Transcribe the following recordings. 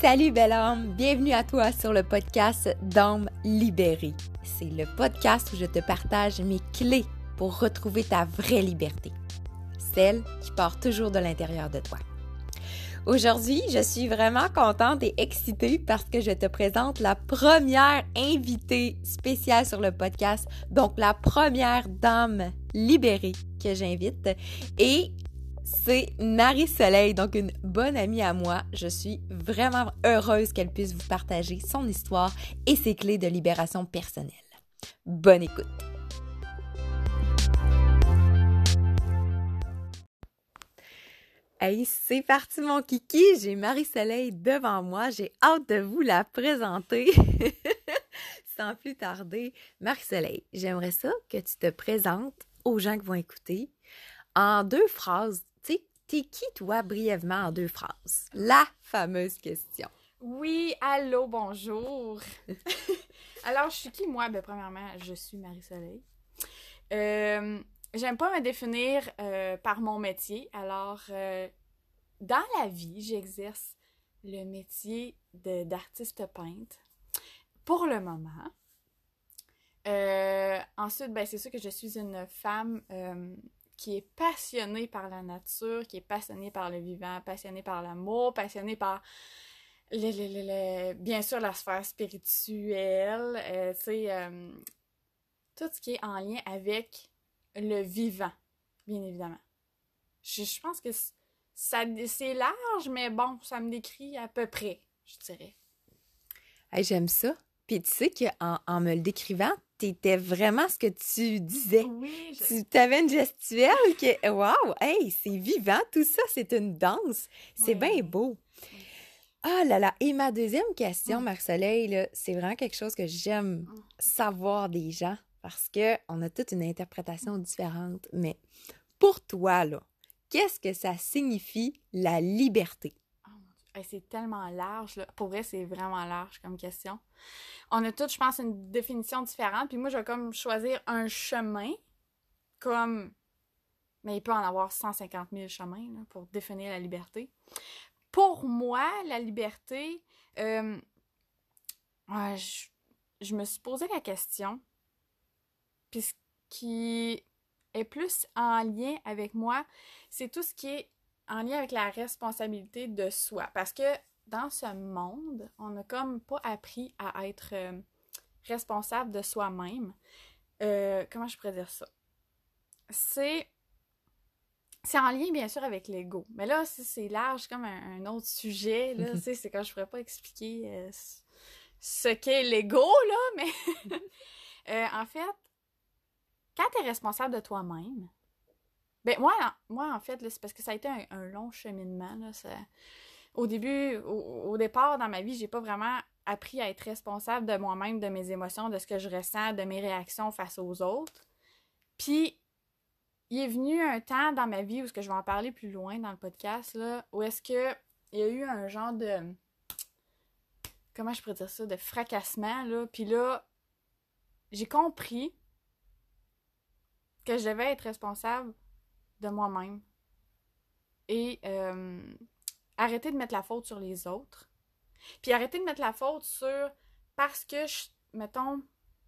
Salut belle âme, bienvenue à toi sur le podcast d'âme libérée. C'est le podcast où je te partage mes clés pour retrouver ta vraie liberté, celle qui part toujours de l'intérieur de toi. Aujourd'hui, je suis vraiment contente et excitée parce que je te présente la première invitée spéciale sur le podcast, donc la première dame libérée que j'invite. Et c'est Marie-Soleil, donc une bonne amie à moi. Je suis vraiment heureuse qu'elle puisse vous partager son histoire et ses clés de libération personnelle. Bonne écoute! Hey, c'est parti mon kiki, j'ai Marie-Soleil devant moi, j'ai hâte de vous la présenter. Sans plus tarder, Marie-Soleil, j'aimerais ça que tu te présentes aux gens qui vont écouter en deux phrases T'es qui, toi, brièvement, en deux phrases? La fameuse question. Oui, allô, bonjour. Alors, je suis qui, moi? Ben, premièrement, je suis Marie-Soleil. Euh, J'aime pas me définir euh, par mon métier. Alors, euh, dans la vie, j'exerce le métier d'artiste peintre pour le moment. Ensuite, ben, c'est sûr que je suis une femme qui est passionné par la nature, qui est passionné par le vivant, passionné par l'amour, passionné par bien sûr la sphère spirituelle, euh, euh, tout ce qui est en lien avec le vivant, bien évidemment. Je, pense que c'est large, mais bon, ça me décrit à peu près, je dirais. J'aime ça. Puis tu sais qu'en en me le décrivant, t'étais vraiment ce que tu disais. Oui. Tu avais une gestuelle que, wow, hey, c'est vivant, tout ça, c'est une danse. C'est bien beau. Ah là là. Et ma deuxième question, Marc-Soleil, c'est vraiment quelque chose que j'aime savoir des gens parce qu'on a toute une interprétation différente. Mais pour toi, là, qu'est-ce que ça signifie la liberté? C'est tellement large. Là. Pour vrai, c'est vraiment large comme question. On a toutes, je pense, une définition différente. Puis moi, je vais comme choisir un chemin comme... Mais il peut en avoir 150 000 chemins pour définir la liberté. Pour moi, la liberté, euh, je, me suis posé la question, puis ce qui est plus en lien avec moi, c'est tout ce qui est en lien avec la responsabilité de soi. Parce que dans ce monde, on n'a comme pas appris à être euh, responsable de soi-même. Euh, comment je pourrais dire ça? C'est. C'est en lien, bien sûr, avec l'ego. Mais là, c'est large comme un, autre sujet. Là, c'est quand je pourrais pas expliquer euh, ce qu'est l'ego, là, mais en fait, quand tu es responsable de toi-même, ben, moi, moi, en fait, c'est parce que ça a été un, long cheminement. Là, Au début, au, départ, dans ma vie, j'ai pas vraiment appris à être responsable de moi-même, de mes émotions, de ce que je ressens, de mes réactions face aux autres. Puis, il est venu un temps dans ma vie où ce que je vais en parler plus loin dans le podcast, là, où est-ce que il y a eu un genre de comment je pourrais dire ça, de fracassement, là. Puis là, j'ai compris que je devais être responsable de moi-même et euh, arrêter de mettre la faute sur les autres. Puis arrêter de mettre la faute sur parce que, je, mettons,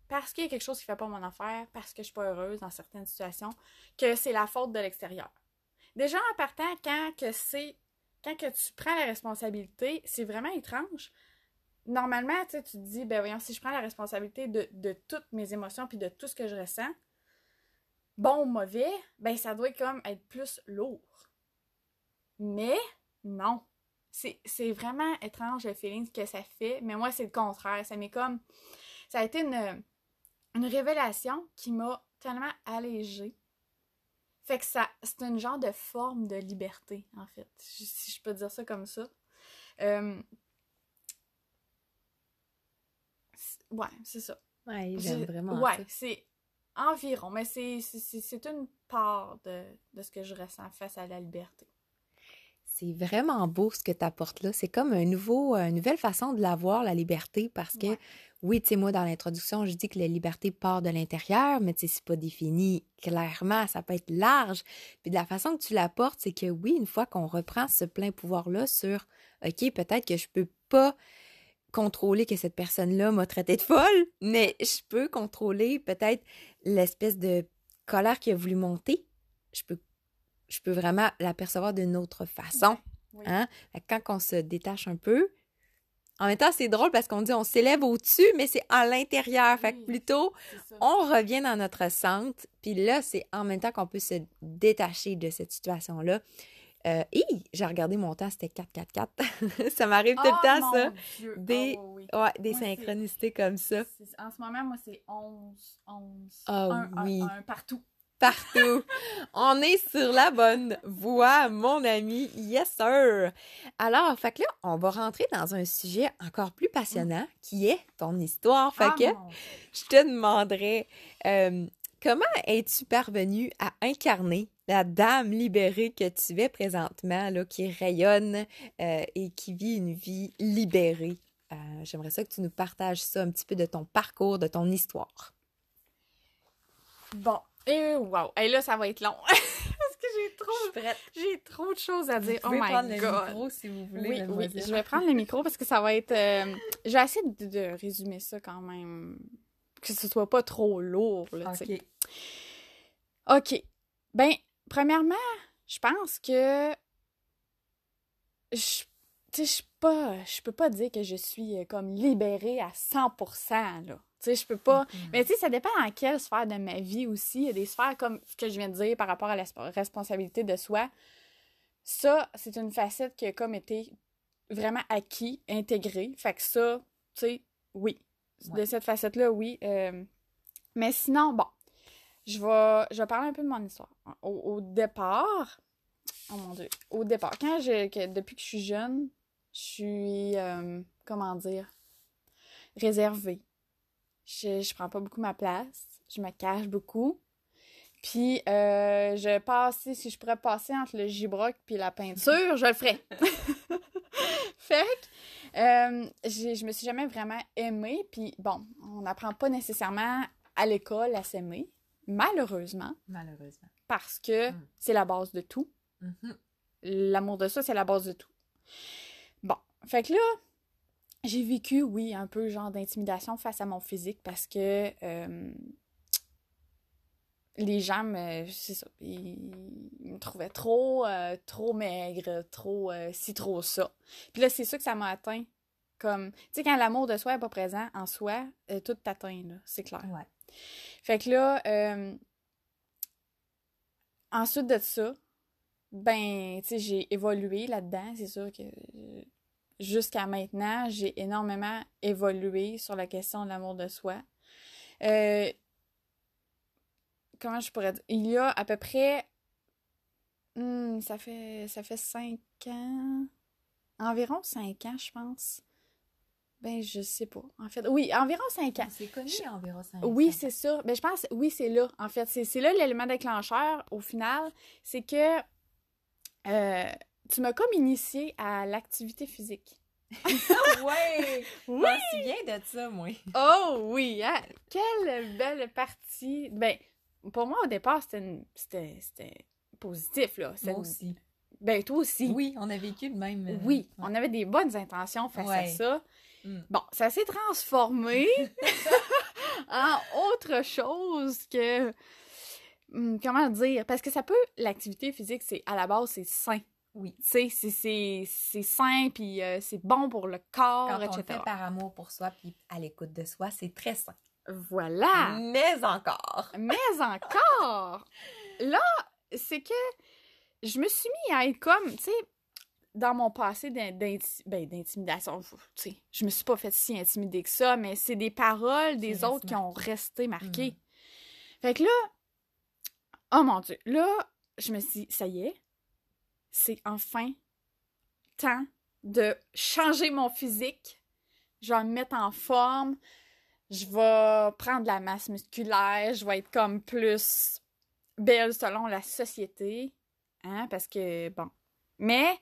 parce qu'il y a quelque chose qui fait pas mon affaire, parce que je suis pas heureuse dans certaines situations, que c'est la faute de l'extérieur. Déjà en partant, quand que c'est quand que tu prends la responsabilité, c'est vraiment étrange. Normalement, tu te dis, ben voyons, si je prends la responsabilité de, de toutes mes émotions puis de tout ce que je ressens, bon ou mauvais, ben ça doit comme être plus lourd. Mais non. C'est vraiment étrange le feeling que ça fait, mais moi c'est le contraire. Ça m'est comme. Ça a été une, une révélation qui m'a tellement allégée. Fait que ça, c'est une genre de forme de liberté, en fait, si je peux dire ça comme ça. Euh, ouais, c'est ça. Ouais, j'aime vraiment. Ouais, c'est Environ, mais c'est une part de, ce que je ressens face à la liberté. c'est vraiment beau ce que tu apportes là. C'est comme un nouveau, une nouvelle façon de la voir, la liberté, parce que, oui, tu sais, moi, dans l'introduction, je dis que la liberté part de l'intérieur, mais tu sais, c'est pas défini clairement, ça peut être large. Puis de la façon que tu l'apportes, c'est que oui, une fois qu'on reprend ce plein pouvoir-là sur, OK, peut-être que je peux pas contrôler que cette personne-là m'a traité de folle, mais je peux contrôler peut-être l'espèce de colère qui a voulu monter. Je peux je peux vraiment l'apercevoir d'une autre façon. Hein? Quand on se détache un peu, en même temps, c'est drôle parce qu'on dit on s'élève au-dessus, mais c'est à l'intérieur. Fait que plutôt, on revient dans notre centre. Puis là, c'est en même temps qu'on peut se détacher de cette situation-là. Euh, j'ai regardé mon temps, c'était 4-4-4. ça m'arrive tout le oh temps, ça. Des, oh, ouais, des synchronicités comme ça. En ce moment, moi, c'est 11, 11. Oh, oui. partout partout. on est sur la bonne voie, mon ami. Yes, sir. Alors, fait que là, on va rentrer dans un sujet encore plus passionnant qui est ton histoire. Fait ah, je te demanderais euh, comment es-tu parvenue à incarner la dame libérée que tu es présentement, là, qui rayonne euh, et qui vit une vie libérée? Euh, j'aimerais ça que tu nous partages ça un petit peu de ton parcours, de ton histoire. Bon, et wow! Et là, ça va être long. Parce que j'ai trop, j'ai trop de choses à dire. Vous oh my prendre le micro si vous voulez. Oui, oui, je vais prendre le micro parce que ça va être. Euh, je vais essayer de, résumer ça quand même. Que ce soit pas trop lourd, là, OK. OK. Ben, premièrement, je pense que. Je tu sais, je pas, je peux pas dire que je suis euh, comme libérée à 100%, là. Tu sais, je peux pas. Mais tu sais, ça dépend en quelle sphère de ma vie aussi. Il y a des sphères comme ce que je viens de dire par rapport à la responsabilité de soi. Ça, c'est une facette qui a comme été vraiment acquis, intégrée. Fait que ça, tu sais, oui. De cette facette-là, oui. Euh, mais sinon, bon, je vais, je vais parler un peu de mon histoire. Au, départ, oh mon Dieu, au départ, quand je, depuis que je suis jeune, je suis, euh, comment dire, réservée je, je prends pas beaucoup ma place. Je me cache beaucoup. Puis, euh, je passe, si je pourrais passer entre le gibroc puis la peinture, je le ferais. fait que, euh, je me suis jamais vraiment aimée. Puis, bon, on n'apprend pas nécessairement à l'école à s'aimer, malheureusement. Malheureusement. Parce que mm. c'est la base de tout. Mm-hmm. L'amour de ça, c'est la base de tout. Bon, fait que là, j'ai vécu, oui, un peu genre d'intimidation face à mon physique parce que euh, les gens me, c'est ça, ils, me trouvaient trop, euh, trop maigre, trop euh, si, trop ça. Puis là, c'est ça que ça m'a atteint. Comme, tu sais, quand l'amour de soi est pas présent en soi, tout t'atteint, là, c'est clair. Ouais. Fait que là, ensuite de ça, ben, tu sais, j'ai évolué là-dedans. C'est sûr que jusqu'à maintenant, j'ai énormément évolué sur la question de l'amour de soi. Euh, comment je pourrais dire? Il y a à peu près. Hmm, ça fait ça fait cinq ans. Environ cinq ans, je pense. Ben, je sais pas. En fait, oui, environ cinq ans. C'est connu, environ cinq ans. Oui, c'est ça. Ben, je pense, oui, c'est là. En fait, c'est là l'élément déclencheur, au final. C'est que euh, tu m'as comme initié à l'activité physique. ouais! Oui! Je souviens de ça, moi. Oh oui! Hein? Quelle belle partie! Ben, pour moi, au départ, c'était positif, là. Moi aussi. Ben, toi aussi. Oui, on a vécu le même. Euh, oui, on avait des bonnes intentions face à ça. Mm. Bon, ça s'est transformé en autre chose que. Hmm, comment dire? Parce que ça peut. L'activité physique, c'est à la base, c'est sain. Oui. Tu sais, c'est sain, puis euh, c'est bon pour le corps, Quand etc. on le fait par amour pour soi, puis à l'écoute de soi, c'est très sain. Voilà! Mais encore! Mais encore! Là, c'est que je me suis mis à être comme, tu sais, dans mon passé ben, d'intimidation, tu sais, je me suis pas fait si intimider que ça, mais c'est des paroles des autres qui ont resté marquées. Mm. Fait que là, oh mon Dieu, là, je me suis dit, ça y est, c'est enfin temps de changer mon physique. Je vais me mettre en forme. Je vais prendre de la masse musculaire. Je vais être comme plus belle selon la société. Hein, parce que, bon. Mais,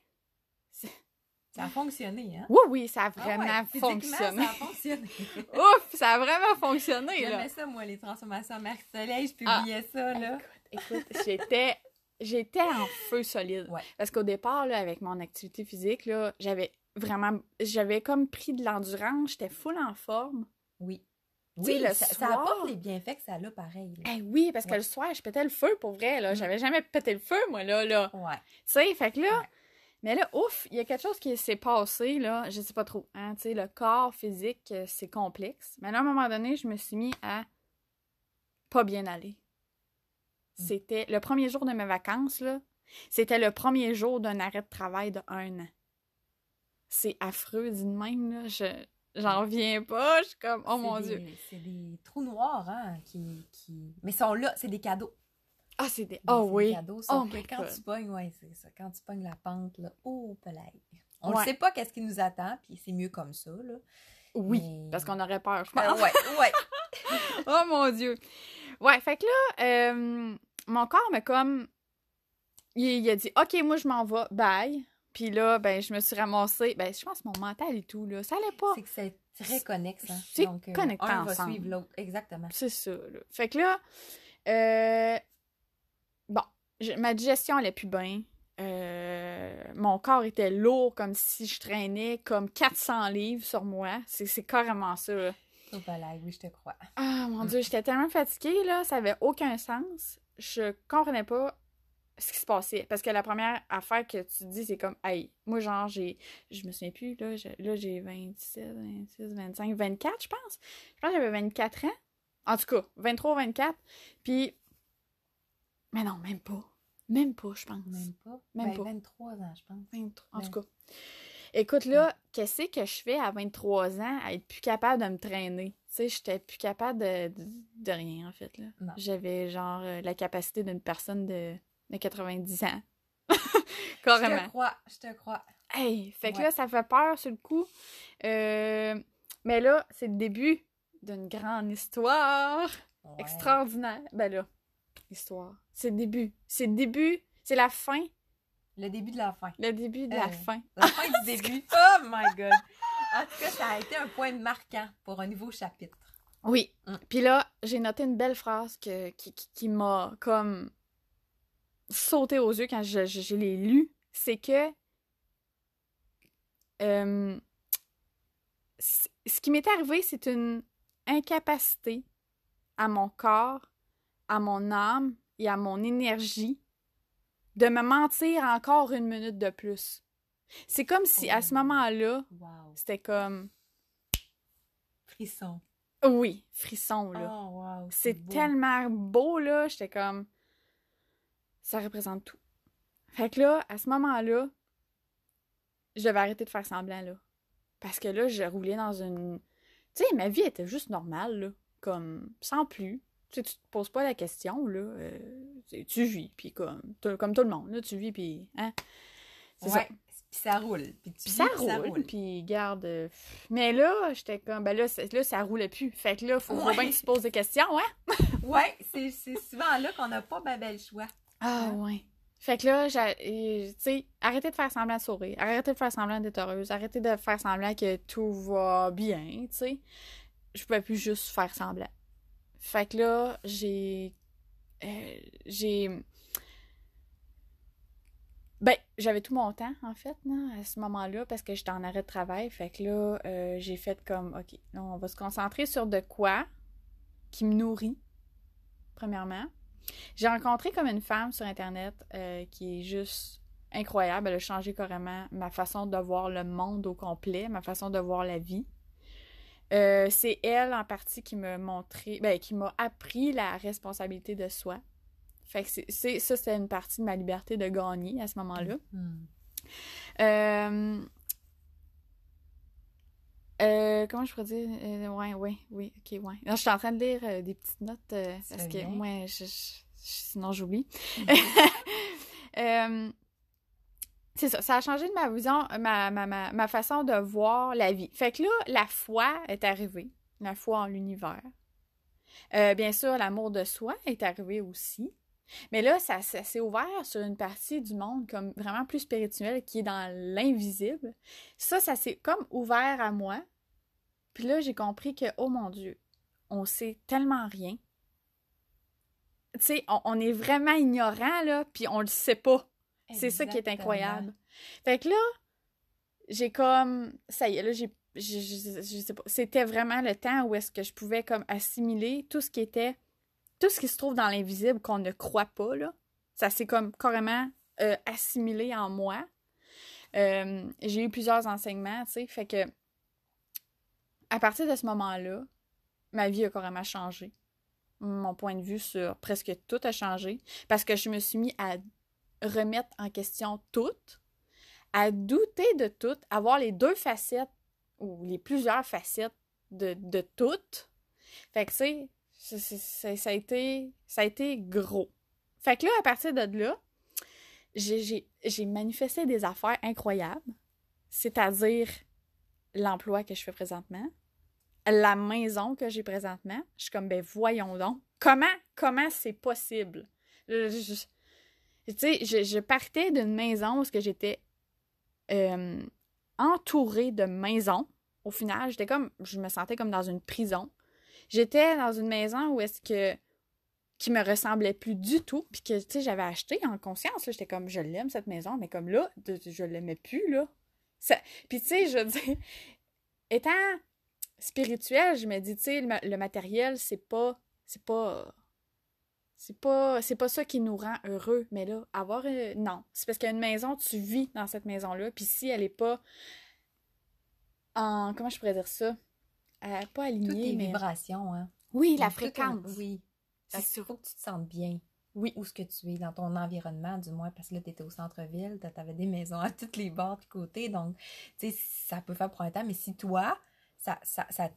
Ça a fonctionné, hein? Oui, oui, ça a Ah vraiment ouais, fonctionné. Ça a fonctionné. Ouf, ça a vraiment fonctionné, là. J'aimais ça, moi, les transformations à Marc Soleil. Je Ah. publiais ça, là. Écoute, j'étais j'étais en feu solide. Ouais. Parce qu'au départ, là, avec mon activité physique, là, j'avais vraiment j'avais comme pris de l'endurance, j'étais full en forme. Oui. Oui, le ça, ça soir- apporte les bienfaits que ça a, pareil. là. Eh oui, parce que le soir, je pétais le feu pour vrai, là. Mm. J'avais jamais pété le feu, moi, là, là. Ouais. Tu sais, fait que là, Ouais. Mais là, ouf, il y a quelque chose qui s'est passé, là, je sais pas trop, hein, tu sais, le corps physique, euh, c'est complexe. Mais là, à un moment donné, je me suis mis à pas bien aller. Mm. C'était le premier jour de mes vacances, là, c'était le premier jour d'un arrêt de travail de un an. C'est affreux, dit de même, là, je... J'en reviens pas, je suis comme, oh mon des- Dieu. C'est des trous noirs, hein, qui, qui... Mais ils sont là, c'est des cadeaux. Ah, c'est des... Oh c'est oui. Cadeaux, sauf Oh que quand God. tu pognes, ouais, c'est ça. Quand tu pognes la pente, là, oh, pelaille. On Ouais. ne sait pas qu'est-ce qui nous attend, puis c'est mieux comme ça, là. Oui, Mais- parce qu'on aurait peur, je Ben, pense. ouais, ouais. Oh mon Dieu! Ouais, fait que là, euh, mon corps m'a comme. Il, il a dit, OK, moi, je m'en vais, bye. Puis là, ben, je me suis ramassée. Ben, je pense que mon mental et tout, là, ça allait pas. C'est que c'est très connexe, hein. C'est Donc, euh, va suivre l'autre. Exactement. C'est ça, là. Fait que là, euh, bon, je- ma digestion allait plus bien. Euh, mon corps était lourd comme si je traînais comme 400 livres sur moi. C'est c'est carrément ça, là. Oh, oui, je te crois. Ah mon dieu, j'étais tellement fatiguée là, ça avait aucun sens. Je comprenais pas ce qui se passait parce que la première affaire que tu dis c'est comme hey, moi genre j'ai je me souviens plus là, je- là j'ai 27, 26, 25, 24 je pense. Je pense que j'avais 24 ans. En tout cas, 23 24 puis mais non, même pas. Même pas, je pense. Même pas? Même Ben, pas. 23 ans, je pense. 23, en Ouais. tout cas. Écoute, là, qu'est-ce que je fais à 23 ans à être plus capable de me traîner? Tu sais, j'étais plus capable de, de, de rien, en fait, là. J'avais, genre, euh, la capacité d'une personne de, de 90 ans. Je Carrément. te crois, je te crois. Hey! Fait que Ouais. là, ça fait peur sur le coup. Euh, mais là, c'est le début d'une grande histoire Ouais. extraordinaire. Ben là, histoire. C'est le début. C'est le début. C'est la fin. Le début de la fin. Le début de la Euh, fin. La fin du début. Oh my God. En tout cas, ça a été un point marquant pour un nouveau chapitre. Oui. Mm. Puis là, j'ai noté une belle phrase que, qui, qui, qui m'a comme sauté aux yeux quand je, je, je l'ai lu. C'est que euh, ce qui m'est arrivé, c'est une incapacité à mon corps, à mon âme et à mon énergie de me mentir encore une minute de plus. C'est comme si à ce Oh. moment-là, Wow. c'était comme Frisson. oui, frisson là. Oh wow. C'est beau. tellement beau, là. J'étais comme. Ça représente tout. Fait que là, à ce moment-là, je devais arrêter de faire semblant, là. Parce que là, je roulais dans une. Tu sais, ma vie était juste normale, là. Comme, sans plus. Tu sais, tu te poses pas la question, là. euh, tu- vis, puis comme, tout- comme tout le monde, là, tu vis, puis. Hein? C'est ça. Ouais. Puis ça roule. Puis, tu Puis vis, ça roule, puis garde. euh, Mais là, j'étais comme, ben là, là, ça roulait plus. Fait que là, faut, Ouais. bien que tu te poses des questions, hein? Ouais, c'est c'est souvent là qu'on n'a pas ben bel choix. Ah Hein? ouais. Fait que là, tu sais, arrêtez de faire semblant de sourire, arrêtez de faire semblant d'être heureuse, arrêtez de faire semblant que tout va bien, tu sais. Je pouvais plus juste faire semblant. Fait que là, j'ai, euh, j'ai, ben, j'avais tout mon temps, en fait, là, à ce moment-là, parce que j'étais en arrêt de travail. Fait que là, euh, j'ai fait comme, OK, on va se concentrer sur de quoi qui me nourrit, premièrement. J'ai rencontré comme une femme sur Internet euh, qui est juste incroyable. Elle a changé carrément ma façon de voir le monde au complet, ma façon de voir la vie. Euh, c'est elle en partie qui m'a montré, ben, qui m'a appris la responsabilité de soi. Fait que c'est, ça, c'était une partie de ma liberté de gagner à ce moment-là. Hmm. Euh, euh, comment je pourrais dire? Ouais, ouais, oui, ok, ouais. Non, je suis en train de lire des petites notes parce que moi, je, je- sinon j'oublie. Euh, c'est ça, ça a changé de ma vision, ma, façon de voir la vie. Fait que là, la foi est arrivée, la foi en l'univers. Euh, bien sûr, l'amour de soi est arrivé aussi. Mais là, ça, s'est ouvert sur une partie du monde comme vraiment plus spirituelle qui est dans l'invisible. Ça, ça s'est comme ouvert à moi. Puis là, j'ai compris que, oh mon Dieu, on sait tellement rien. Tu sais, on, on est vraiment ignorant, là, puis on le sait pas. C'est ça qui est incroyable. Fait que là, j'ai comme. Ça y est, là, j'ai. Je, je- je sais pas. C'était vraiment le temps où est-ce que je pouvais comme assimiler tout ce qui était. Tout ce qui se trouve dans l'invisible qu'on ne croit pas, là. Ça s'est comme carrément euh, assimilé en moi. Euh, j'ai eu plusieurs enseignements, tu sais. Fait que. À partir de ce moment-là, ma vie a carrément changé. Mon point de vue sur presque tout a changé. Parce que je me suis mis à remettre en question tout, à douter de tout, avoir les deux facettes ou les plusieurs facettes de, de tout. Fait que, ça, a été, ça a été gros. Fait que là, à partir de là, j'ai- manifesté des affaires incroyables, c'est-à-dire l'emploi que je fais présentement, la maison que j'ai présentement. Je suis comme, ben voyons donc, comment, comment c'est possible? Tu sais, je, je partais d'une maison où j'étais euh, entourée de maisons. Au final, j'étais comme, je me sentais comme dans une prison. J'étais dans une maison où est-ce que qui me ressemblait plus du tout, puis que j'avais acheté en conscience. J'étais comme, je l'aime cette maison, mais comme là, je l'aimais plus là. Puis tu sais, je dire, étant spirituelle, je me dis, tu le matériel, c'est pas, c'est pas c'est pas c'est pas ça qui nous rend heureux mais là avoir euh, non c'est parce qu'il y a une maison tu vis dans cette maison là puis si elle est pas en comment je pourrais dire ça? Euh, pas Toutes alignée les mais vibrations, hein. oui la tout fréquence Oui. c'est sûr faut que tu te sentes bien. Oui. Où ce que tu es, dans ton environnement, du moins, parce que là, tu étais au centre-ville, tu avais des maisons à tous les bords, tous côtés, donc, tu sais, ça peut faire pour un temps, mais si toi, ça, ça, ça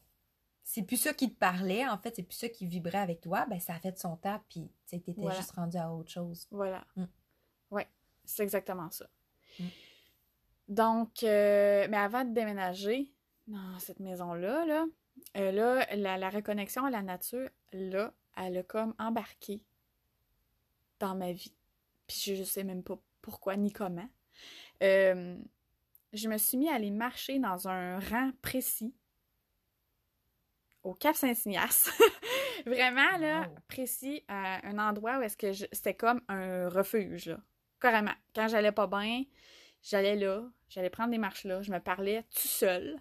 c'est plus ça qui te parlait, en fait, c'est plus ça qui vibrait avec toi, ben ça a fait de son temps, puis tu sais, t'étais Voilà. juste rendu à autre chose. voilà Mm. ouais c'est exactement ça Mm. donc euh, mais avant de déménager dans cette maison là là euh, là la, la reconnexion à la nature là elle a comme embarqué dans ma vie puis je, je sais même pas pourquoi ni comment Euh, je me suis mis à aller marcher dans un rang précis au Cap Saint-Ignace. Vraiment, là, Wow. précis, à un endroit où est-ce que je- c'était comme un refuge, là. Carrément. Quand j'allais pas bien, j'allais là, j'allais prendre des marches là, je me parlais tout seul.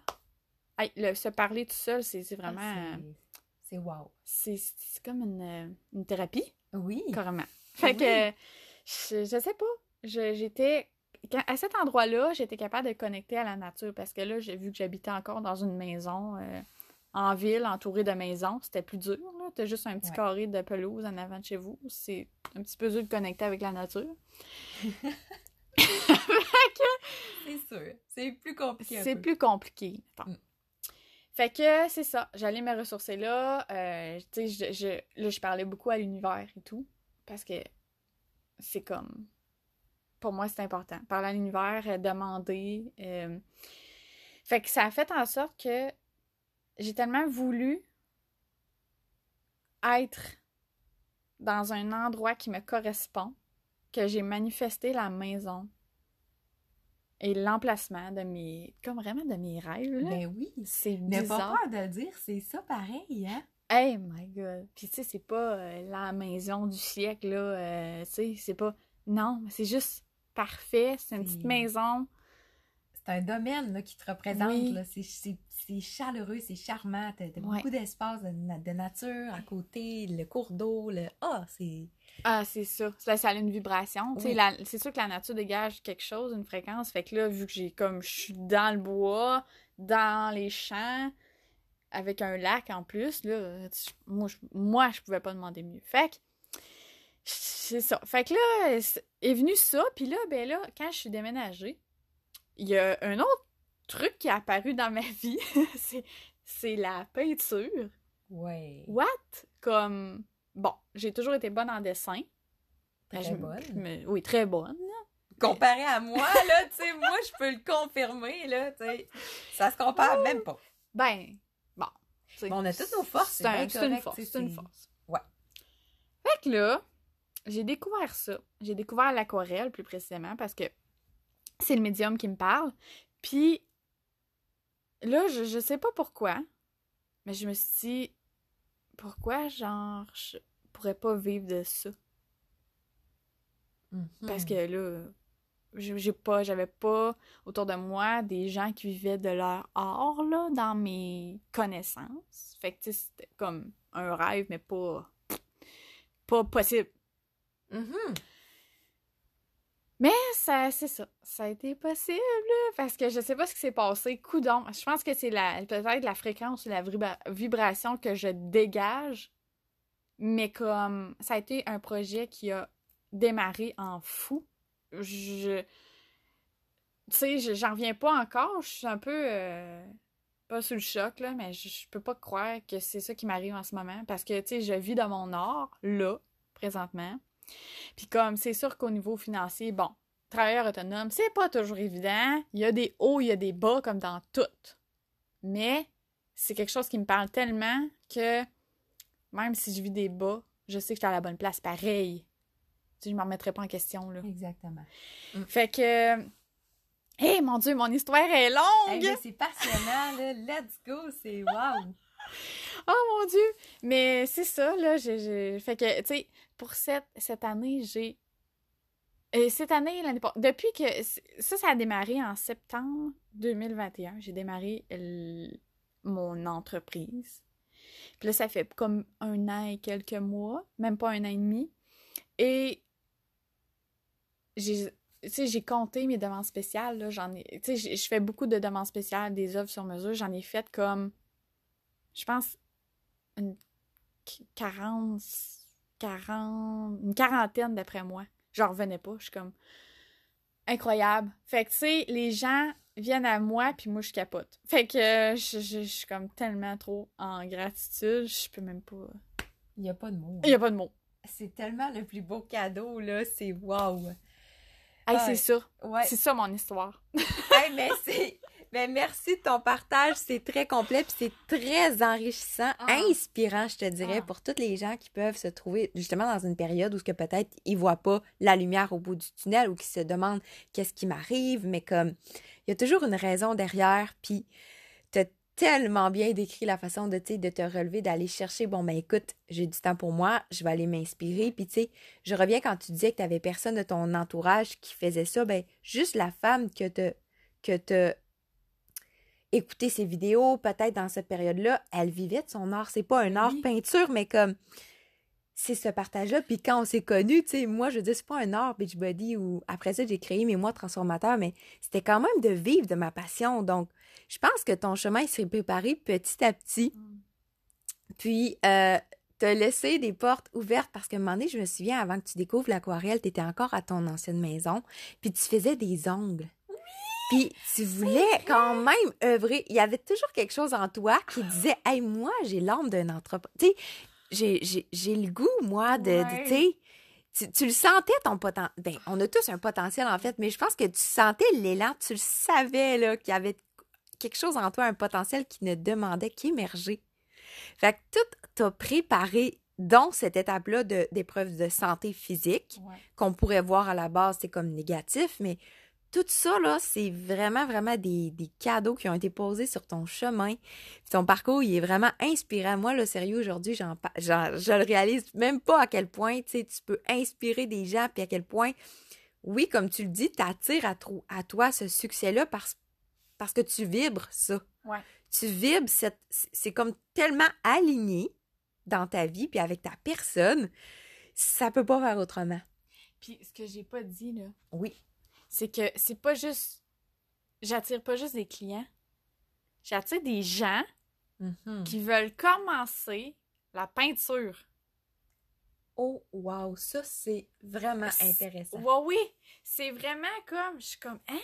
Hey, le se parler tout seul, c'est vraiment... Ah, euh, c'est- wow. c'est comme une, euh, une thérapie, Oui. carrément. Fait Oui. que, je, je sais pas, j'étais... quand- À cet endroit-là, j'étais capable de connecter à la nature parce que là, j'ai vu que j'habitais encore dans une maison euh, en ville, entourée de maisons. C'était plus dur, là. T'as juste un petit Ouais. carré de pelouse en avant de chez vous. C'est un petit peu dur de connecter avec la nature. C'est sûr. C'est plus compliqué. C'est plus compliqué. mettons. Mm. Fait que c'est ça. J'allais me ressourcer là. Euh, tu sais, je, je- là, je parlais beaucoup à l'univers et tout. Parce que c'est comme. Pour moi, c'est important. Parler à l'univers, euh, demander. euh. Fait que ça a fait en sorte que j'ai tellement voulu être dans un endroit qui me correspond que j'ai manifesté la maison et l'emplacement de mes comme vraiment de mes rêves là. Ben oui. c'est N'aie pas bizarre peur de dire, c'est ça pareil, hein? hey my god puis tu sais c'est pas euh, la maison du siècle là euh, tu sais c'est pas non c'est juste parfait c'est une petite maison un domaine là, qui te représente. Oui. C'est- chaleureux, c'est charmant. T'as Ouais. beaucoup d'espace de, de nature à côté, le cours d'eau, le. Ah, c'est. ah c'est ça ça, ça a une vibration Oui. c'est sûr que la nature dégage quelque chose une fréquence fait que là vu que j'ai comme je suis dans le bois dans les champs avec un lac en plus là tu- moi je, moi je pouvais pas demander mieux fait que c'est ça fait que là est venu ça puis là ben là quand je suis déménagée il y a un autre truc qui est apparu dans ma vie c'est c'est la peinture Ouais. what? Comme bon j'ai toujours été bonne en dessin Très Je bonne. me- oui très bonne Comparé à moi, là, tu sais, moi, je peux le confirmer, là, tu sais. Ça se compare même pas. Ben, bon. on a toutes nos forces, C'est un- une force. C'est une force. Ouais. Fait que là, j'ai découvert ça. J'ai découvert l'aquarelle plus précisément parce que c'est le médium qui me parle. Puis là, je, je sais pas pourquoi, mais je me suis dit, pourquoi, genre, je pourrais pas vivre de ça? Parce Mhm. que là, j'ai pas, j'avais pas autour de moi des gens qui vivaient de leur art, là, dans mes connaissances. Fait que, c'était comme un rêve, mais pas, pas possible. Mhm. Mais ça, c'est ça. Ça a été possible, parce que je sais pas ce qui s'est passé. Coudon. Je pense que c'est la, peut-être la fréquence ou la vibra- vibration que je dégage. Mais comme, ça a été un projet qui a démarré en fou. Je, tu sais, je- j'en reviens pas encore. Je suis un peu, euh, pas sous le choc, là, mais je, je peux pas croire que c'est ça qui m'arrive en ce moment. Parce que, tu sais, je vis dans mon art, là, présentement. Puis comme, c'est sûr qu'au niveau financier, bon, travailleur autonome, c'est pas toujours évident. Il y a des hauts, il y a des bas, comme dans tout. Mais c'est quelque chose qui me parle tellement que même si je vis des bas, je sais que je suis à la bonne place pareil. Tu sais, je m'en remettrai pas en question, là. Exactement. Fait que... Hé, mon Dieu, mon histoire est longue! c'est passionnant, là. Let's go, c'est wow! Oh mon Dieu! Mais c'est ça, là. J'ai- Fait que, tu sais, pour cette, cette année, j'ai. euh, cette année, l'année. Depuis que. Ça, ça a démarré en septembre 2021. J'ai démarré mon entreprise. Puis là, ça fait comme un an et quelques mois, même pas un an et demi. Et j'ai. Tu sais, j'ai compté mes demandes spéciales, j'en ai... Tu sais, j'ai- je fais beaucoup de demandes spéciales, des œuvres sur mesure, j'en ai fait comme... Je pense une qu- 40, 40, une quarantaine d'après moi. J'en revenais pas. Je suis comme incroyable. Fait que tu sais, les gens viennent à moi puis moi je capote. Fait que euh, je, je- je suis comme tellement trop en gratitude, je peux même pas. Il n'y a pas de mots. Il y a pas de mots. C'est tellement le plus beau cadeau, là. C'est wow! Hey, Ah, c'est ça. Ouais. C'est ça mon histoire. Hey, mais c'est. Mais merci de ton partage, c'est très complet puis c'est très enrichissant, Ah. inspirant, je te dirais, Ah. pour toutes les gens qui peuvent se trouver justement dans une période où ce que peut-être ils voient pas la lumière au bout du tunnel ou qui se demandent qu'est-ce qui m'arrive, mais comme il y a toujours une raison derrière, puis t'as tellement bien décrit la façon de, tu de te relever, d'aller chercher, bon, ben écoute, j'ai du temps pour moi, je vais aller m'inspirer, puis tu sais, je reviens quand tu disais que t'avais personne de ton entourage qui faisait ça, ben juste la femme que te que te écouter ces vidéos, peut-être dans cette période-là, elle vivait de son art. C'est pas un art Oui. peinture, mais comme c'est ce partage-là. Puis quand on s'est connus, tu sais, moi, je veux dire, c'est pas un art Beachbody ou après ça, j'ai créé mes mois transformateurs, mais c'était quand même de vivre de ma passion. Donc, je pense que ton chemin s'est préparé petit à petit. Puis, euh, te laisser des portes ouvertes parce qu'à un moment donné, je me souviens, avant que tu découvres l'aquarelle, tu étais encore à ton ancienne maison, puis tu faisais des ongles. Puis tu voulais quand même œuvrer. Il y avait toujours quelque chose en toi qui disait Hey, moi, j'ai l'âme d'un entrepreneur. Tu sais, j'ai- le goût, moi, de. tu tu, tu le sentais ton potentiel. Ben, on a tous un potentiel, en fait, mais je pense que tu sentais l'élan, tu le savais, là, qu'il y avait quelque chose en toi, un potentiel qui ne demandait qu'émerger. Fait que tout t'a préparé dans cette étape-là de- d'épreuves de santé physique Ouais. qu'on pourrait voir à la base, c'est comme négatif, mais tout ça, là, c'est vraiment, vraiment des, des cadeaux qui ont été posés sur ton chemin. Puis ton parcours, il est vraiment inspirant. Moi, le sérieux, aujourd'hui, j'en, je le réalise même pas à quel point, tu peux inspirer des gens, puis à quel point, oui, comme tu le dis, t'attires à, à toi ce succès-là parce, parce que tu vibres ça. Ouais. Tu vibres, cette, c'est comme tellement aligné dans ta vie, puis avec ta personne, ça peut pas faire autrement. Puis ce que j'ai pas dit là, Oui. C'est que c'est pas juste j'attire pas juste des clients. J'attire des gens Mhm. qui veulent commencer la peinture. Oh, wow, ça, c'est vraiment intéressant. Ouais, oui, c'est vraiment comme, je suis comme, hein?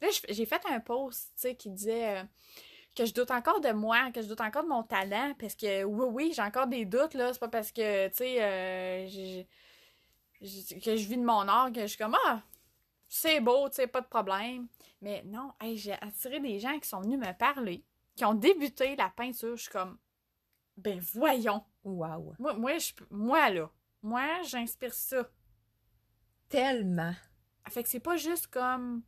Là, j'ai fait un post, tu sais, qui disait euh, que je doute encore de moi, que je doute encore de mon talent, parce que, oui, oui, j'ai encore des doutes, là, c'est pas parce que, tu sais, euh, que je vis de mon art que je suis comme, ah, c'est beau, tu sais, pas de problème. Mais non, hey, j'ai attiré des gens qui sont venus me parler, qui ont débuté la peinture, je suis comme, ben voyons. Wow. Moi, moi, je, moi là, moi, j'inspire ça. Tellement. Fait que c'est pas juste comme.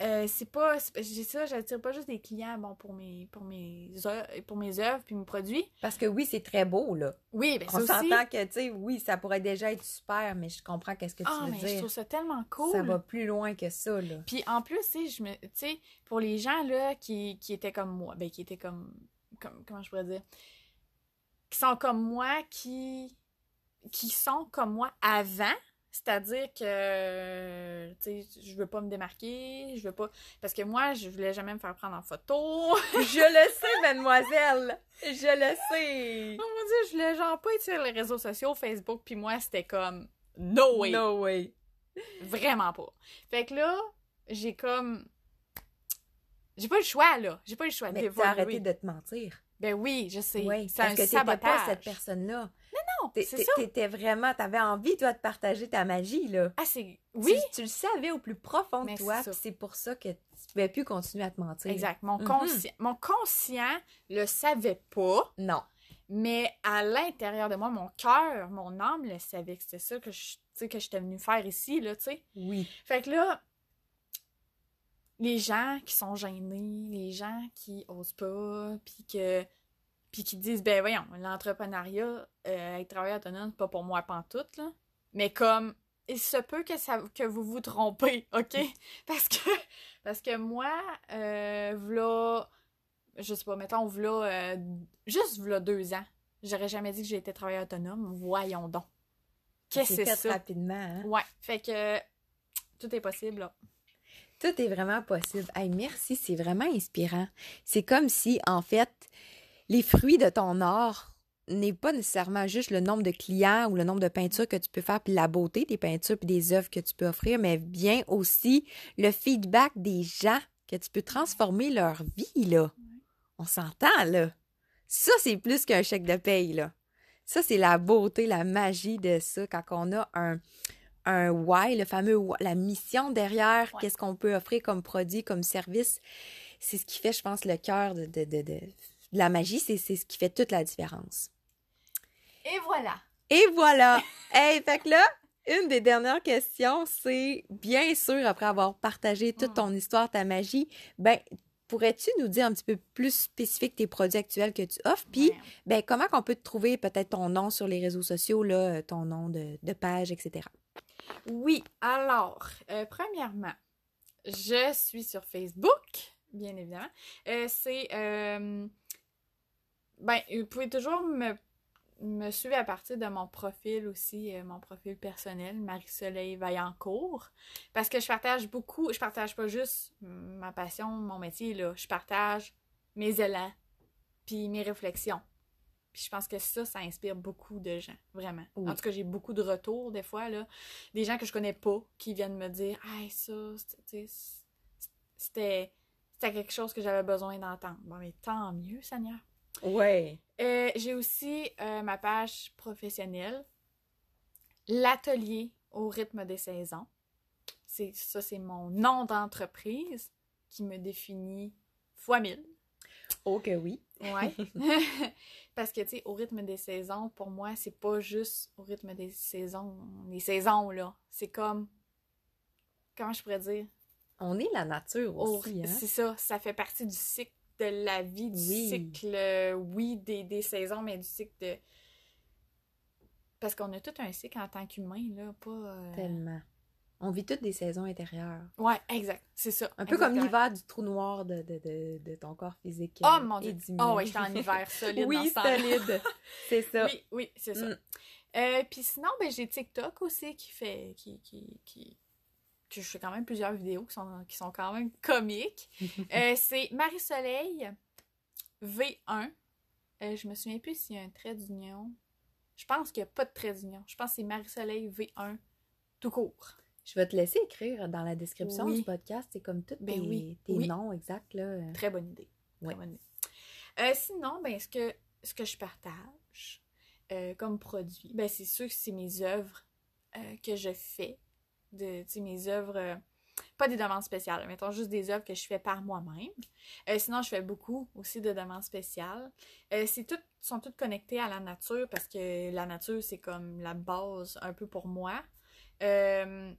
Euh, c'est pas. J'ai ça, j'attire pas juste des clients bon, pour mes pour mes œuvres, pour mes œuvres puis mes produits. Parce que oui, c'est très beau, là. Oui, ben On s'entend que, tu sais, oui, ça pourrait déjà être super, mais je comprends qu'est-ce que tu Ah, veux mais je dire. trouve ça tellement cool. Ça va plus loin que ça, là. Puis en plus, tu sais, je me tu sais, pour les gens là qui, qui étaient comme moi, ben qui étaient comme comme comment je pourrais dire qui sont comme moi qui qui sont comme moi avant, c'est-à-dire que tu sais, je veux pas me démarquer, je veux pas parce que moi, je voulais jamais me faire prendre en photo. Je le sais, mademoiselle! Je le sais! Oh mon dieu, je voulais genre pas être sur les réseaux sociaux, Facebook, puis moi c'était comme no way, No way! vraiment pas. Fait que là, j'ai comme j'ai pas le choix là, j'ai pas le choix Mais t'as arrêté de te mentir. Ben oui, je sais. Oui, c'est un que sabotage. pas cette personne-là. Non, T'es- c'est ça. T'étais vraiment... T'avais envie, toi, de partager ta magie, là. Ah, c'est. Oui, Tu, tu le savais au plus profond de Mais toi, c'est ça. puis c'est pour ça que tu pouvais plus continuer à te mentir. exact. Mon, Mhm. conscient, mon conscient le savait pas, Non. mais à l'intérieur de moi, mon cœur, mon âme le savait que c'était ça que je, que j'étais venue faire ici, là, tu sais. Oui. Fait que là, les gens qui sont gênés, les gens qui osent pas, puis que puis qui disent ben voyons, l'entrepreneuriat, euh, être travailleur autonome, c'est pas pour moi pantoute là. Mais comme il se peut que ça que vous vous trompez, OK? Parce que parce que moi euh, v'là je sais pas, mettons v'là euh, juste v'là deux ans, j'aurais jamais dit que j'étais travailleur autonome, voyons donc. Qu'est-ce que C'est ça? rapidement, hein? Ouais, fait que tout est possible là. Tout est vraiment possible. Hey, merci, c'est vraiment inspirant. C'est comme si, en fait, les fruits de ton art n'est pas nécessairement juste le nombre de clients ou le nombre de peintures que tu peux faire, puis la beauté des peintures puis des œuvres que tu peux offrir, mais bien aussi le feedback des gens, que tu peux transformer leur vie, là. On s'entend, là. Ça, c'est plus qu'un chèque de paye, là. Ça, c'est la beauté, la magie de ça, quand on a un, un why, le fameux why, la mission derrière, Ouais. qu'est-ce qu'on peut offrir comme produit, comme service. C'est ce qui fait, je pense, le cœur de, de, de, de- de la magie, c'est ce qui fait toute la différence. Et voilà. Et voilà! hey, fait que là, une des dernières questions, c'est bien sûr, après avoir partagé toute Mm. ton histoire, ta magie, ben, pourrais-tu nous dire un petit peu plus spécifique tes produits actuels que tu offres? Puis, Ouais. ben, comment qu'on peut te trouver peut-être ton nom sur les réseaux sociaux, là, ton nom de, de page, etc. Oui, alors, euh, premièrement, je suis sur Facebook, bien évidemment. Euh, c'est. euh, ben, vous pouvez toujours me, me suivre à partir de mon profil aussi, euh, mon profil personnel, Marie-Soleil Vaillancourt. Parce que je partage beaucoup, je partage pas juste ma passion, mon métier, là. Je partage mes élans, puis mes réflexions. Puis je pense que ça, ça inspire beaucoup de gens, vraiment. Oui. En tout cas, j'ai beaucoup de retours des fois, là. Des gens que je connais pas qui viennent me dire Hey, ça, c'était quelque chose que j'avais besoin d'entendre. Bon, mais tant mieux, Seigneur. Ouais. Euh, j'ai aussi euh, ma page professionnelle, l'atelier au rythme des saisons. C'est ça, c'est mon nom d'entreprise qui me définit fois mille. Oh que oui. Ouais. Parce que, tu sais, au rythme des saisons, pour moi, c'est pas juste au rythme des saisons, les saisons, là. C'est comme. Comment je pourrais dire? On est la nature Au- aussi, hein? C'est ça, ça fait partie du cycle de la vie, du Oui. cycle, euh, oui, des, des saisons, mais du cycle de. Parce qu'on a tout un cycle en tant qu'humain, là, pas. euh, Tellement. On vit toutes des saisons intérieures. Ouais, exact, c'est ça. Un peu comme l'hiver du trou noir de, de, de, de ton corps physique. Oh euh, mon dieu! Oh ouais, j'étais en hiver solide dans Oui, ce temps-là. solide. C'est ça. Oui, oui, c'est ça. Mm. Euh, Puis sinon, ben, j'ai TikTok aussi qui fait. qui, qui, qui... que je fais quand même plusieurs vidéos qui sont, qui sont quand même comiques. Euh, c'est Marie-Soleil V1. Euh, je me souviens plus s'il y a un trait d'union. Je pense qu'il n'y a pas de trait d'union. Je pense que c'est Marie-Soleil V1 tout court. Je vais te laisser écrire dans la description Oui. du podcast. C'est comme tous Ben tes, oui, tes oui. noms exacts. Là. Très bonne idée. Très bonne idée. Euh, sinon, ben, ce que, ce que je partage euh, comme produit, ben, c'est sûr que c'est mes œuvres que je fais. De, mes œuvres. euh, pas des demandes spéciales, mettons juste des œuvres que je fais par moi-même. Euh, sinon, je fais beaucoup aussi de demandes spéciales. Euh, c'est tout, sont toutes connectées à la nature parce que la nature, c'est comme la base un peu pour moi. Euh,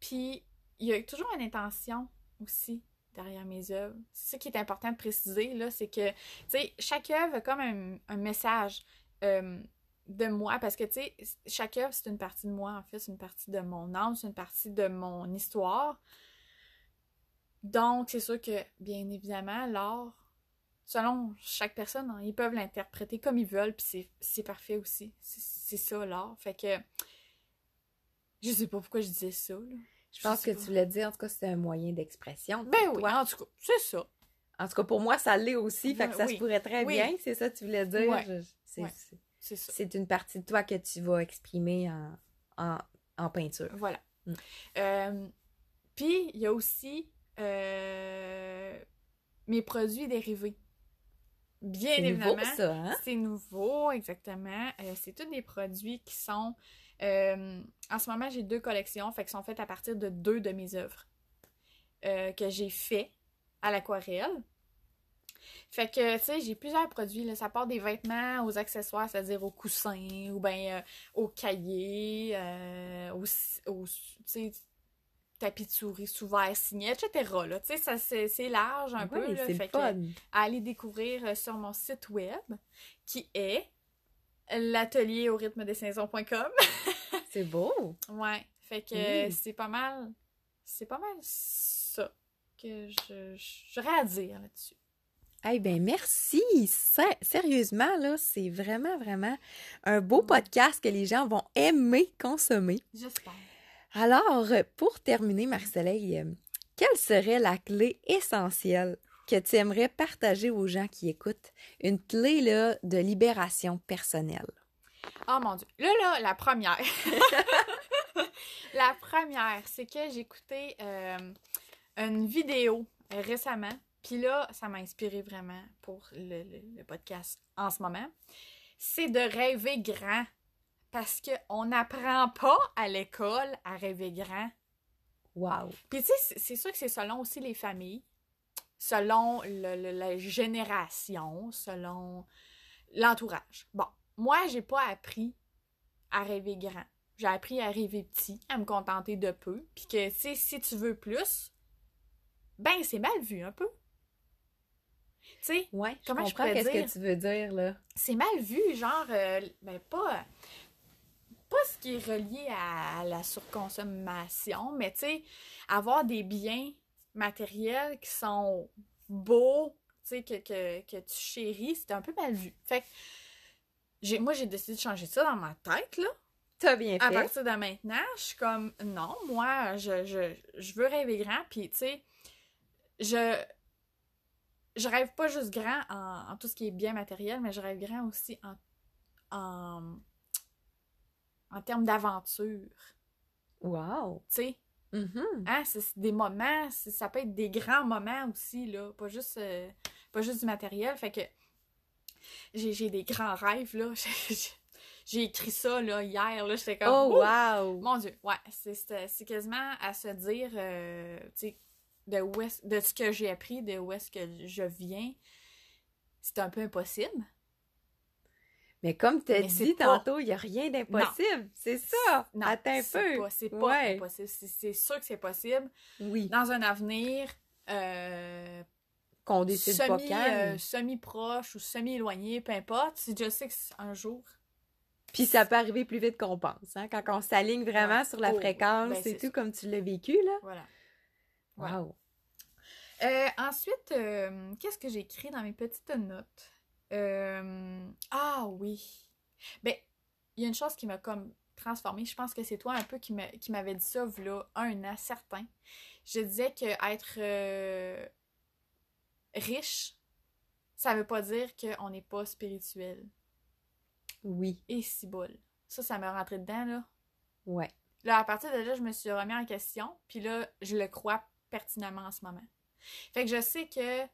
puis, il y a toujours une intention aussi derrière mes œuvres. C'est ça qui est important de préciser, là, c'est que, tu sais, chaque œuvre a comme un, message de moi, parce que, tu sais, chaque œuvre, c'est une partie de moi, en fait, c'est une partie de mon âme, c'est une partie de mon histoire. Donc, c'est sûr que, bien évidemment, l'art, selon chaque personne, hein, ils peuvent l'interpréter comme ils veulent, puis c'est parfait aussi. C'est ça, l'art. Fait que, je sais pas pourquoi je disais ça, là. Je pense que tu voulais dire, en tout cas, c'est un moyen d'expression. Ben oui, en tout cas, c'est ça. En tout cas, pour moi, ça l'est aussi, fait que ça Oui. se pourrait très Oui. bien, c'est ça que tu voulais dire? Ouais. Je- c'est- Ouais. C'est- une partie de toi que tu vas exprimer en, en, en peinture. Voilà. Mm. Euh, Puis, il y a aussi euh, mes produits dérivés. Bien C'est nouveau, évidemment. ça, hein? C'est nouveau, exactement. Euh, c'est tous des produits qui sont. en ce moment, j'ai deux collections, fait qui sont faites à partir de deux de mes œuvres que j'ai fait à l'aquarelle. Fait que, tu sais, j'ai plusieurs produits, là. Ça part des vêtements aux accessoires, c'est-à-dire aux coussins, ou bien euh, aux cahiers, euh, aux, aux, tapis de souris sous verre signé, etc. Là. Tu sais, c'est, large un peu, là. Fait que, à aller découvrir euh, sur mon site web, qui est l'atelier au rythme des saisons.com. C'est beau. ouais. Fait que Oui. c'est pas mal. C'est pas mal ça que je, j'aurais à dire là-dessus. Eh bien, merci. Sé- Sérieusement, là, c'est vraiment, vraiment un beau podcast que les gens vont aimer consommer. J'espère. Alors, pour terminer, Marceline, euh, quelle serait la clé essentielle que tu aimerais partager aux gens qui écoutent? Une clé là, de libération personnelle. Oh mon dieu. Là, là, la première. la première, c'est que j'ai écouté euh, une vidéo récemment. Puis là, ça m'a inspiré vraiment pour le, le- le podcast en ce moment. C'est de rêver grand. Parce qu'on n'apprend pas à l'école à rêver grand. Wow. Puis tu sais, c'est- sûr que c'est selon aussi les familles, selon le- la génération, selon l'entourage. Bon, moi, j'ai pas appris à rêver grand. J'ai appris à rêver petit, à me contenter de peu, puis que, tu sais, si tu veux plus, ben, c'est mal vu un peu. Tu sais, Ouais, je Comment je comprends pourrais qu'est-ce dire? que tu veux dire, là. c'est mal vu, genre, euh, ben pas, pas ce qui est relié à, la surconsommation, mais tu sais, avoir des biens matériels qui sont beaux, tu sais, que, que, que tu chéris, c'est un peu mal vu. Fait que, j'ai, moi, j'ai décidé de changer ça dans ma tête, là. T'as bien À fait. partir de maintenant, je suis comme, non, moi, je, je, je veux rêver grand, puis tu sais, je, je rêve pas juste grand en, en tout ce qui est bien matériel, mais je rêve grand aussi en, en, en termes d'aventure, Wow. tu sais? Mhm. Hein, c'est des moments, ça peut être des grands moments aussi, là, pas juste, euh, pas juste du matériel, fait que j'ai des grands rêves, là. J'ai- écrit ça, là, hier, là, j'étais comme... Oh, wow. Mon Dieu, ouais, c'est quasiment à se dire, euh, tu sais, de, où de ce que j'ai appris, de où est-ce que je viens, c'est un peu impossible. Mais comme tu as Mais dit pas- tantôt, il n'y a rien d'impossible. C'est ça. Non, Attends un c'est peu. pas- C'est pas, Ouais. impossible. C'est- sûr que c'est possible. Oui. Dans un avenir euh, Qu'on décide pas semi, quand. euh, semi-proche ou semi-éloigné, peu importe, si je sais que un jour... Puis ça peut arriver plus vite qu'on pense. Hein? Quand on s'aligne vraiment Ouais. sur la Oh, fréquence ben, et tout ça. comme tu l'as vécu, là. Voilà. Wow. Euh, ensuite, euh, qu'est-ce que j'ai écrit dans mes petites notes? Euh, ah oui. Ben, il y a une chose qui m'a comme transformée. Je pense que c'est toi un peu qui m'a- qui m'avais dit ça là un an certain. Je disais que être riche, ça veut pas dire qu'on n'est pas spirituel. Oui. Et si bol. Ça, ça m'a rentré dedans, là. Ouais. Là, à partir de là, je me suis remis en question, puis là, je le crois pertinemment en ce moment. Fait que je sais que.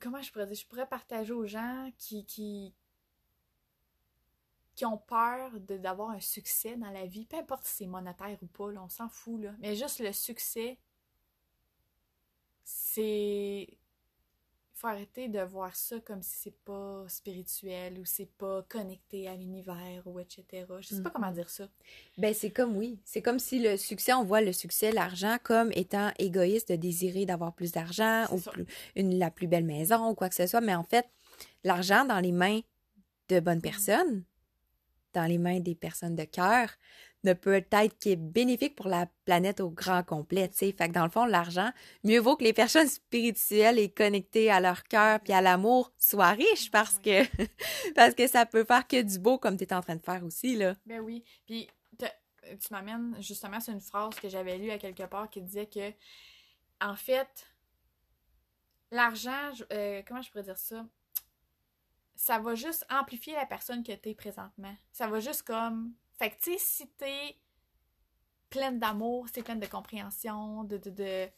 Comment je pourrais dire? Je pourrais partager aux gens qui. qui... qui ont peur d'avoir un succès dans la vie, peu importe si c'est monétaire ou pas, on s'en fout, là. Mais juste le succès, c'est. Faut arrêter de voir ça comme si c'est pas spirituel ou c'est pas connecté à l'univers ou etc. Je sais pas Mhm. comment dire ça. Ben, c'est comme oui. C'est comme si le succès, on voit le succès, l'argent, comme étant égoïste de désirer d'avoir plus d'argent ou plus, une, la plus belle maison ou quoi que ce soit. Mais en fait, l'argent dans les mains de Mm. bonnes personnes, dans les mains des personnes de cœur, ne peut être qu'est bénéfique pour la planète au grand complet, tu. Fait que dans le fond, l'argent, mieux vaut que les personnes spirituelles et connectées à leur cœur puis à l'amour soient riches parce que parce que ça peut faire que du beau comme tu es en train de faire aussi là. Ben oui. Puis te- tu m'amènes justement sur une phrase que j'avais lue à quelque part qui disait que, en fait, l'argent, euh, comment je pourrais dire ça? Ça va juste amplifier la personne que t'es présentement. Ça va juste comme. Fait que, tu sais, si t'es pleine d'amour, si t'es pleine de compréhension, de, de, de,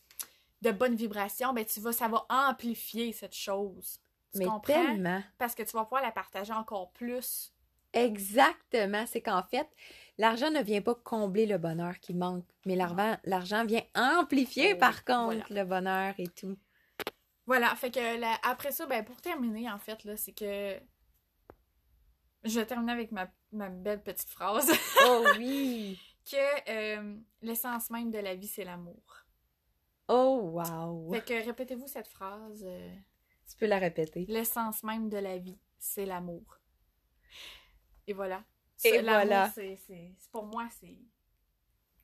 de bonnes vibrations, ben tu vas, ça va amplifier cette chose. Tu Mais comprends? tellement. Parce que tu vas pouvoir la partager encore plus. Exactement. C'est qu'en fait, l'argent ne vient pas combler le bonheur qui manque, mais l'argent, vient amplifier Oh, par contre voilà. le bonheur et tout. Voilà, fait que après ça, ben pour terminer, en fait, là, c'est que. Je vais terminer avec ma, ma belle petite phrase. Oh oui! que euh, l'essence même de la vie, c'est l'amour. Oh wow! Fait que répétez-vous cette phrase. euh, Tu peux la répéter. l'essence même de la vie, c'est l'amour. Et voilà. Et voilà. c'est- Pour moi, c'est.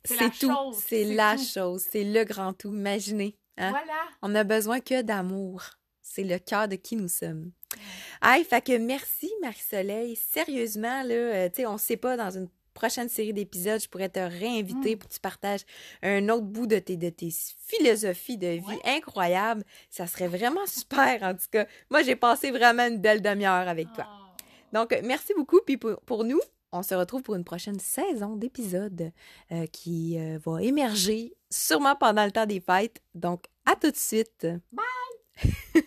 C'est tout. chose, C'est la tout. chose. C'est le grand tout. Imaginez. Hein? Voilà. On n'a besoin que d'amour. C'est le cœur de qui nous sommes. Aïe, fait que merci Marie-Soleil. Sérieusement, là, euh, tu sais, on sait pas, dans une prochaine série d'épisodes, je pourrais te réinviter Mm. pour que tu partages un autre bout de tes, de tes philosophies de vie Ouais. incroyables. Ça serait vraiment super, en tout cas. Moi, j'ai passé vraiment une belle demi-heure avec toi. Oh. Donc, merci beaucoup. Puis pour, pour nous, on se retrouve pour une prochaine saison d'épisodes euh, qui euh, va émerger sûrement pendant le temps des fêtes. Donc, à tout de suite. Bye!